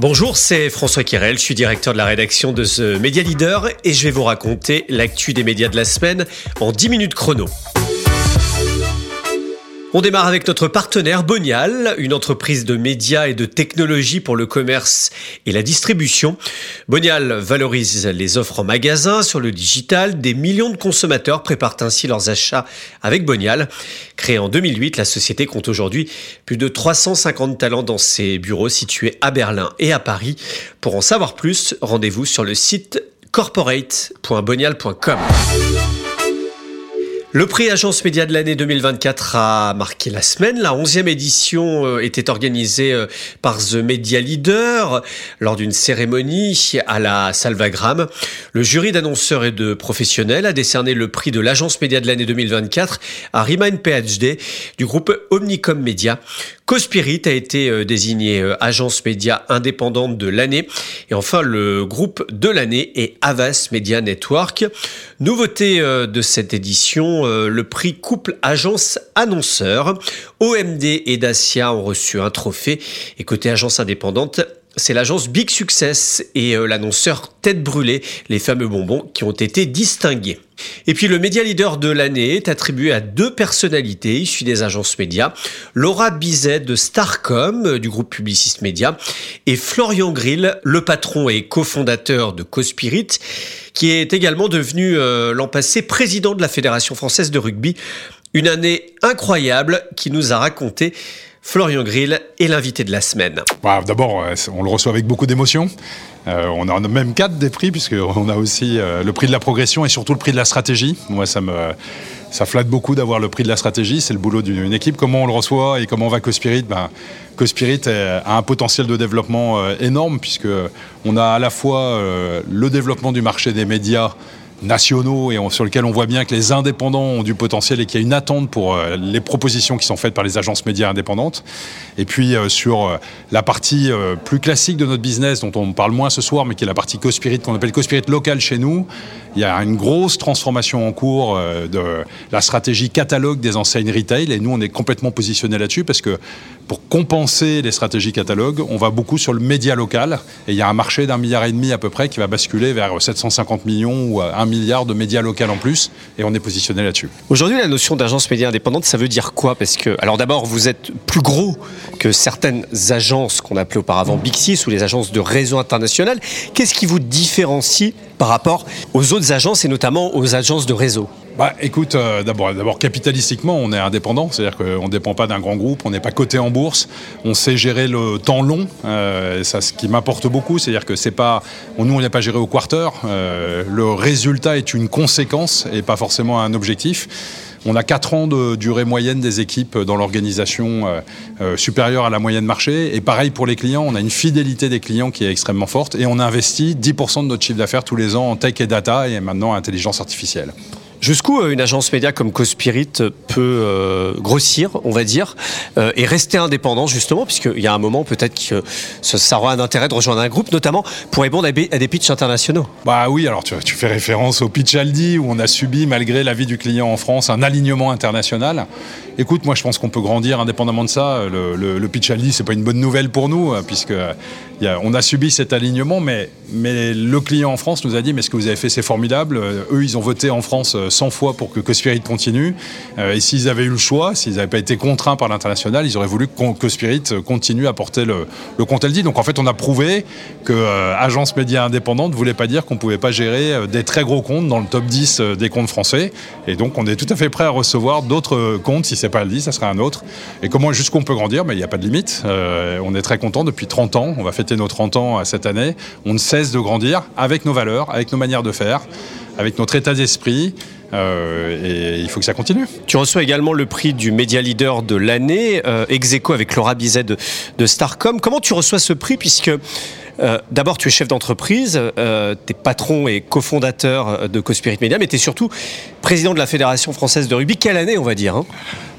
Bonjour, c'est François Kirel, je suis directeur de la rédaction de The Media Leader et je vais vous raconter l'actu des médias de la semaine en 10 minutes chrono. On démarre avec notre partenaire Bonial, une entreprise de médias et de technologie pour le commerce et la distribution. Bonial valorise les offres en magasin sur le digital. Des millions de consommateurs préparent ainsi leurs achats avec Bonial. Créée en 2008, la société compte aujourd'hui plus de 350 talents dans ses bureaux situés à Berlin et à Paris. Pour en savoir plus, rendez-vous sur le site corporate.bonial.com. Le prix Agence Média de l'année 2024 a marqué la semaine. La 11e édition euh, était organisée euh, par The Media Leader lors d'une cérémonie à la Salvagram. Le jury d'annonceurs et de professionnels a décerné le prix de l'Agence Média de l'année 2024 à Remind PhD du groupe Omnicom Media. Cospirit a été euh, désigné agence média indépendante de l'année. Et enfin, le groupe de l'année est Avas Media Network. Nouveauté de cette édition, euh, le prix couple agence annonceur. OMD et Dacia ont reçu un trophée. Et côté agence indépendante, c'est l'agence Big Success et euh, l'annonceur Tête Brûlée, les fameux bonbons qui ont été distingués. Et puis le média leader de l'année est attribué à deux personnalités issues des agences médias, Laura Bizet de Starcom euh, du groupe Publiciste Média et Florian Grill, le patron et cofondateur de Cospirit, qui est également devenu euh, l'an passé président de la Fédération française de rugby. Une année incroyable qui nous a raconté Florian Grill est l'invité de la semaine. D'abord, euh, on le reçoit avec beaucoup d'émotion. Euh, on a même quatre des prix, puisqu'on a aussi euh, le prix de la progression et surtout le prix de la stratégie. Moi, ça me, ça flatte beaucoup d'avoir le prix de la stratégie. C'est le boulot d'une équipe. Comment on le reçoit et comment va CoSpirit? Ben, CoSpirit a un potentiel de développement énorme, puisqu'on a à la fois le développement du marché des médias nationaux et sur lesquels on voit bien que les indépendants ont du potentiel et qu'il y a une attente pour euh, les propositions qui sont faites par les agences médias indépendantes. Et puis euh, sur euh, la partie plus classique de notre business dont on parle moins ce soir, mais qui est la partie CoSpirit qu'on appelle CoSpirit local chez nous, il y a une grosse transformation en cours de la stratégie catalogue des enseignes retail et nous on est complètement positionné là-dessus parce que pour compenser les stratégies catalogue, on va beaucoup sur le média local et il y a un marché d'un milliard et demi à peu près qui va basculer vers 750 millions ou 1 milliard de médias locaux en plus et on est positionné là-dessus. Aujourd'hui, la notion d'agence média indépendante, ça veut dire quoi? Parce que, alors d'abord, vous êtes plus gros que certaines agences qu'on appelait auparavant Big Six ou les agences de réseau international. Qu'est-ce qui vous différencie par rapport aux autres agences et notamment aux agences de réseau? Bah, écoute, euh, d'abord, d'abord capitalistiquement, on est indépendant, c'est-à-dire qu'on ne dépend pas d'un grand groupe, on n'est pas coté en bourse, on sait gérer le temps long, euh, ça, ce qui m'importe beaucoup, c'est-à-dire que c'est pas, nous, on n'est pas géré au quarter, euh, le résultat est une conséquence et pas forcément un objectif. On a 4 ans de durée moyenne des équipes dans l'organisation supérieure à la moyenne marché. Et pareil pour les clients, on a une fidélité des clients qui est extrêmement forte et on investit 10% de notre chiffre d'affaires tous les ans en tech et data et maintenant intelligence artificielle. Jusqu'où euh, une agence média comme Cospirit peut euh, grossir, on va dire, euh, et rester indépendant justement, puisqu'il y a un moment peut-être que ça aura un intérêt de rejoindre un groupe, notamment pour répondre à des pitchs internationaux. Bah oui, alors tu, tu fais référence au pitch Aldi où on a subi, malgré l'avis du client en France, un alignement international. Écoute, moi je pense qu'on peut grandir indépendamment de ça. Le, le, pitch Aldi, c'est pas une bonne nouvelle pour nous, hein, puisque on a subi cet alignement, mais, le client en France nous a dit mais ce que vous avez fait c'est formidable. Eux, ils ont voté en France 100 fois pour que Cospirit continue. Euh, et s'ils avaient eu le choix, s'ils n'avaient pas été contraints par l'international, ils auraient voulu que Cospirit continue à porter le, le compte LD. Donc en fait, on a prouvé que euh, agence média indépendante voulait pas dire qu'on ne pouvait pas gérer euh, des très gros comptes dans le top 10 des comptes français. Et donc on est tout à fait prêt à recevoir d'autres comptes. Si c'est pas LD, ça sera un autre. Et comment jusqu'où on peut grandir Mais il n'y a pas de limite. on est très content depuis 30 ans. On va fêter nos 30 ans cette année. On ne cesse de grandir avec nos valeurs, avec nos manières de faire avec notre état d'esprit. Euh, et il faut que ça continue. Tu reçois également le prix du média leader de l'année, euh, ex avec Laura Bizet de, Starcom. Comment tu reçois ce prix puisque euh, D'abord, tu es chef d'entreprise, euh, tu es patron et cofondateur de Cospirit Media, mais tu es surtout président de la Fédération française de rugby. Quelle année, on va dire hein?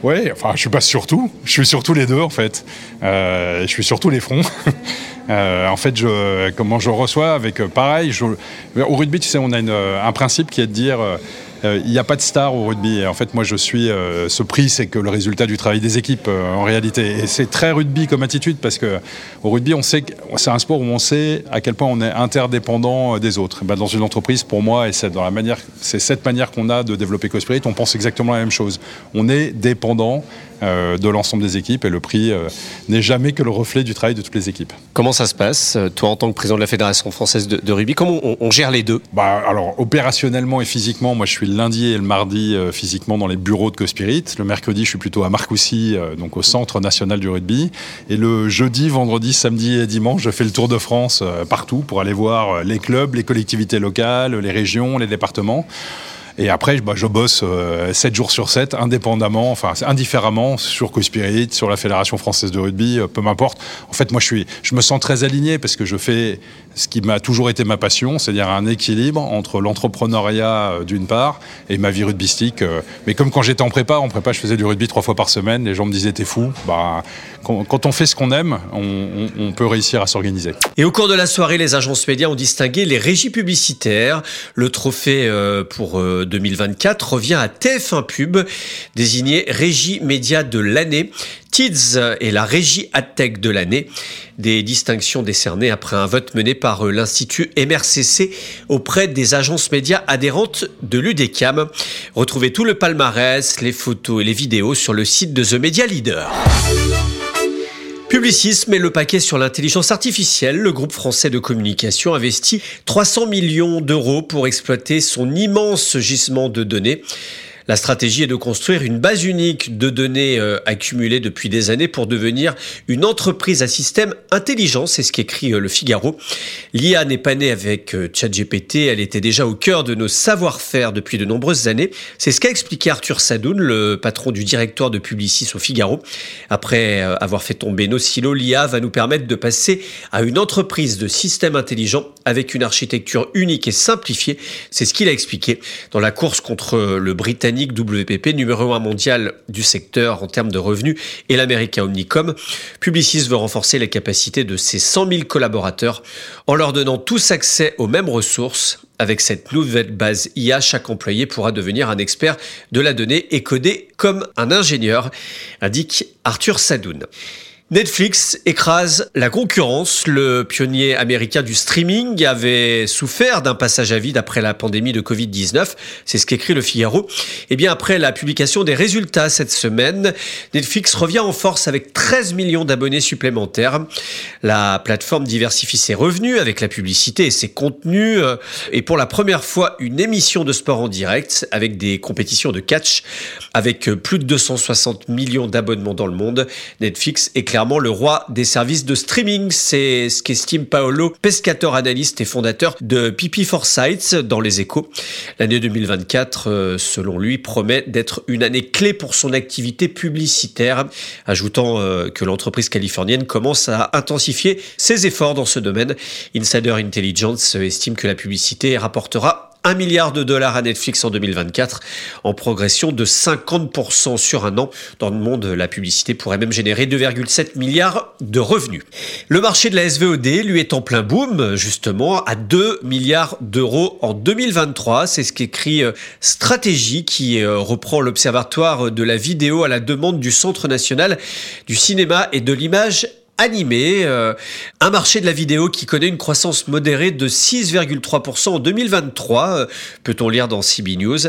Oui, enfin, je suis pas surtout. Je suis surtout les deux, en fait. Euh, je suis surtout les fronts. En fait, comment je reçois avec pareil. au rugby, tu sais, on a un principe qui est de dire il n'y a pas de star au rugby. En fait, moi, je suis. ce prix, c'est que le résultat du travail des équipes, en réalité. Et c'est très rugby comme attitude parce que au rugby, on sait que c'est un sport où on sait à quel point on est interdépendant des autres. Ben, dans une entreprise, pour moi, et c'est manière, c'est cette manière qu'on a de développer CoSpirit, on pense exactement la même chose. On est dépendant euh, de l'ensemble des équipes et le prix euh, n'est jamais que le reflet du travail de toutes les équipes. Comment ça se passe, euh, toi en tant que président de la Fédération française de, rugby Comment on, gère les deux? Bah, Alors opérationnellement et physiquement, moi je suis le lundi et le mardi physiquement dans les bureaux de CoSpirit. Le mercredi, je suis plutôt à Marcoussis, donc au Centre national du rugby. Et le jeudi, vendredi, samedi et dimanche, je fais le tour de France partout pour aller voir les clubs, les collectivités locales, les régions, les départements. Et après, bah, je bosse 7 euh, jours sur 7, indépendamment, enfin indifféremment, sur Cospirit, sur la Fédération française de rugby, euh, peu m'importe. En fait, moi, je, suis, je me sens très aligné parce que je fais ce qui m'a toujours été ma passion, c'est-à-dire un équilibre entre l'entrepreneuriat euh, d'une part et ma vie rugbystique. Mais comme quand j'étais en prépa, en prépa, je faisais du rugby trois fois par semaine, les gens me disaient t'es fou. Bah, quand, on fait ce qu'on aime, on, on peut réussir à s'organiser. Et au cours de la soirée, les agences médias ont distingué les régies publicitaires, le trophée pour 2024 revient à TF1 Pub, désigné Régie Média de l'année. Tids est la Régie AdTech de l'année. Des distinctions décernées après un vote mené par l'Institut MRCC auprès des agences médias adhérentes de l'UDECAM. Retrouvez tout le palmarès, les photos et les vidéos sur le site de The Media Leader. Publicis met le paquet sur l'intelligence artificielle. Le groupe français de communication investit 300 millions d'euros pour exploiter son immense gisement de données. La stratégie est de construire une base unique de données euh, accumulées depuis des années pour devenir une entreprise à système intelligent, c'est ce qu'écrit euh, le Figaro. L'IA n'est pas née avec euh, ChatGPT, elle était déjà au cœur de nos savoir-faire depuis de nombreuses années. C'est ce qu'a expliqué Arthur Sadoun, le patron du directoire de Publicis au Figaro. Après avoir fait tomber nos silos, l'IA va nous permettre de passer à une entreprise de système intelligent avec une architecture unique et simplifiée. C'est ce qu'il a expliqué dans la course contre le Britannique WPP, numéro 1 mondial du secteur en termes de revenus, et l'américain Omnicom. Publicis veut renforcer les capacités de ses 100 000 collaborateurs en leur donnant tous accès aux mêmes ressources. Avec cette nouvelle base IA, chaque employé pourra devenir un expert de la donnée et coder comme un ingénieur, indique Arthur Sadoun. Netflix écrase la concurrence. Le pionnier américain du streaming avait souffert d'un passage à vide après la pandémie de Covid-19. C'est ce qu'écrit le Figaro. Et eh bien, après la publication des résultats cette semaine, Netflix revient en force avec 13 millions d'abonnés supplémentaires. La plateforme diversifie ses revenus avec la publicité et ses contenus. Et pour la première fois, une émission de sport en direct avec des compétitions de catch. Avec plus de 260 millions d'abonnements dans le monde, Netflix éclate le roi des services de streaming. C'est ce qu'estime Paolo Pescator, analyste et fondateur de Pipi Foresight dans les échos. L'année 2024, euh, selon lui, promet d'être une année clé pour son activité publicitaire, ajoutant euh, que l'entreprise californienne commence à intensifier ses efforts dans ce domaine. Insider Intelligence estime que la publicité rapportera 1 milliard de dollars à Netflix en 2024, en progression de 50% sur un an. Dans le monde, la publicité pourrait même générer 2,7 milliards de revenus. Le marché de la SVOD, lui, est en plein boom, justement, à 2 milliards d'euros en 2023. C'est ce qu'écrit euh, Stratégie, qui euh, reprend l'Observatoire de la vidéo à la demande du Centre national du cinéma et de l'image animé, euh, un marché de la vidéo qui connaît une croissance modérée de 6,3% en 2023, euh, peut-on lire dans CB News.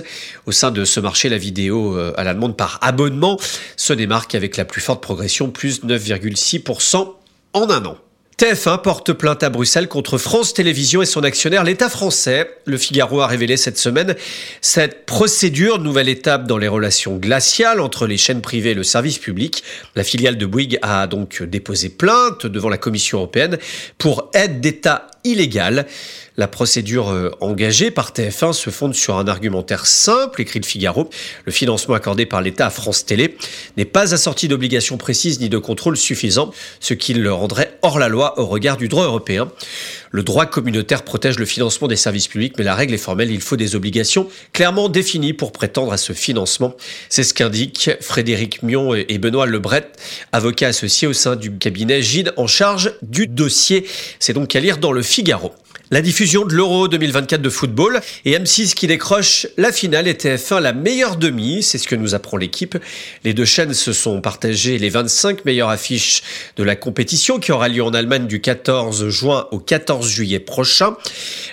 Au sein de ce marché, la vidéo euh, à la demande par abonnement se démarque avec la plus forte progression, plus 9,6% en un an. TF1 porte plainte à Bruxelles contre France Télévisions et son actionnaire, l'État français. Le Figaro a révélé cette semaine cette procédure, nouvelle étape dans les relations glaciales entre les chaînes privées et le service public. La filiale de Bouygues a donc déposé plainte devant la Commission européenne pour aide d'État illégale. La procédure euh, engagée par TF1 se fonde sur un argumentaire simple, écrit le Figaro. Le financement accordé par l'État à France Télé n'est pas assorti d'obligations précises ni de contrôles suffisants, ce qui le rendrait hors la loi au regard du droit européen. Le droit communautaire protège le financement des services publics, mais la règle est formelle, il faut des obligations clairement définies pour prétendre à ce financement. C'est ce qu'indiquent Frédéric Mion et Benoît Lebret, avocats associés au sein du cabinet Gide en charge du dossier. C'est donc à lire dans le Figaro. La diffusion de l'Euro 2024 de football et M6 qui décroche la finale et TF1 la meilleure demi, c'est ce que nous apprend l'équipe. Les deux chaînes se sont partagées les 25 meilleures affiches de la compétition qui aura lieu en Allemagne du 14 juin au 14 juillet prochain.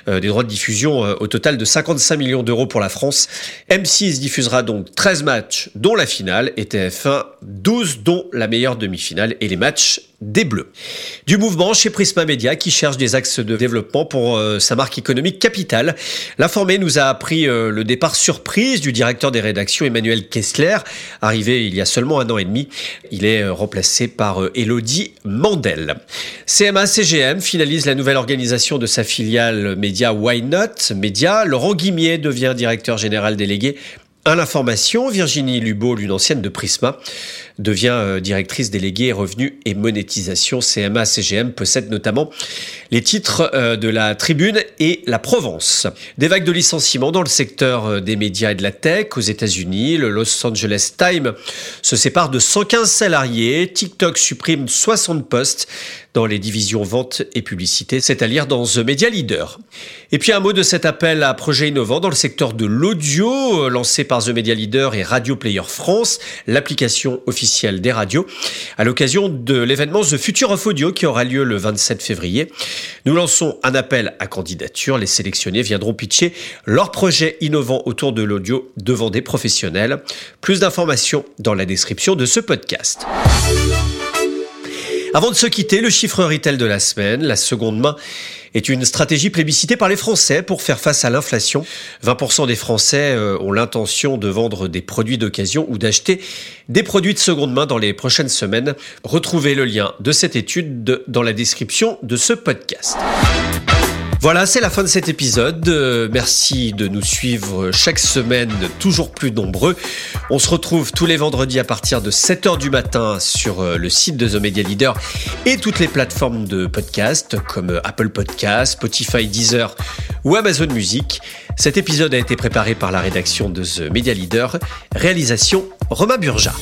Euh, des droits de diffusion euh, au total de 55 millions d'euros pour la France. M6 diffusera donc 13 matchs dont la finale et TF1 12 dont la meilleure demi-finale et les matchs des Bleus. Du mouvement chez Prisma Media qui cherche des axes de développement pour euh, sa marque économique capitale. L'informé nous a appris euh, le départ surprise du directeur des rédactions Emmanuel Kessler, arrivé il y a seulement un an et demi. Il est euh, remplacé par Elodie Mandel. CMA CGM finalise la nouvelle organisation de sa filiale média Why Not Media. Laurent Guimier devient directeur général délégué à l'information, Virginie Lubeau, l'une ancienne de Prisma, devient euh, directrice déléguée revenus et monétisation. CMA CGM possède notamment les titres euh, de la Tribune et la Provence. Des vagues de licenciements dans le secteur euh, des médias et de la tech aux États-Unis. Le Los Angeles Times se sépare de 115 salariés. TikTok supprime 60 postes dans les divisions vente et publicité. C'est à lire dans The Media Leader. Et puis un mot de cet appel à projet innovant dans le secteur de l'audio, euh, lancé par The Media Leader et Radio Player France, l'application officielle des radios, à l'occasion de l'événement The Future of Audio qui aura lieu le 27 février. Nous lançons un appel à candidature. Les sélectionnés viendront pitcher leurs projets innovants autour de l'audio devant des professionnels. Plus d'informations dans la description de ce podcast. Avant de se quitter, le chiffre retail de la semaine, la seconde main, est une stratégie plébiscitée par les Français pour faire face à l'inflation. 20% des Français euh, ont l'intention de vendre des produits d'occasion ou d'acheter des produits de seconde main dans les prochaines semaines. Retrouvez le lien de cette étude dans la description de ce podcast. Voilà, c'est la fin de cet épisode. Euh, merci de nous suivre chaque semaine, toujours plus nombreux. On se retrouve tous les vendredis à partir de 7h du matin sur euh, le site de The Media Leader et toutes les plateformes de podcast comme euh, Apple Podcast, Spotify, Deezer ou Amazon Music. Cet épisode a été préparé par la rédaction de The Media Leader, réalisation Romain Burja.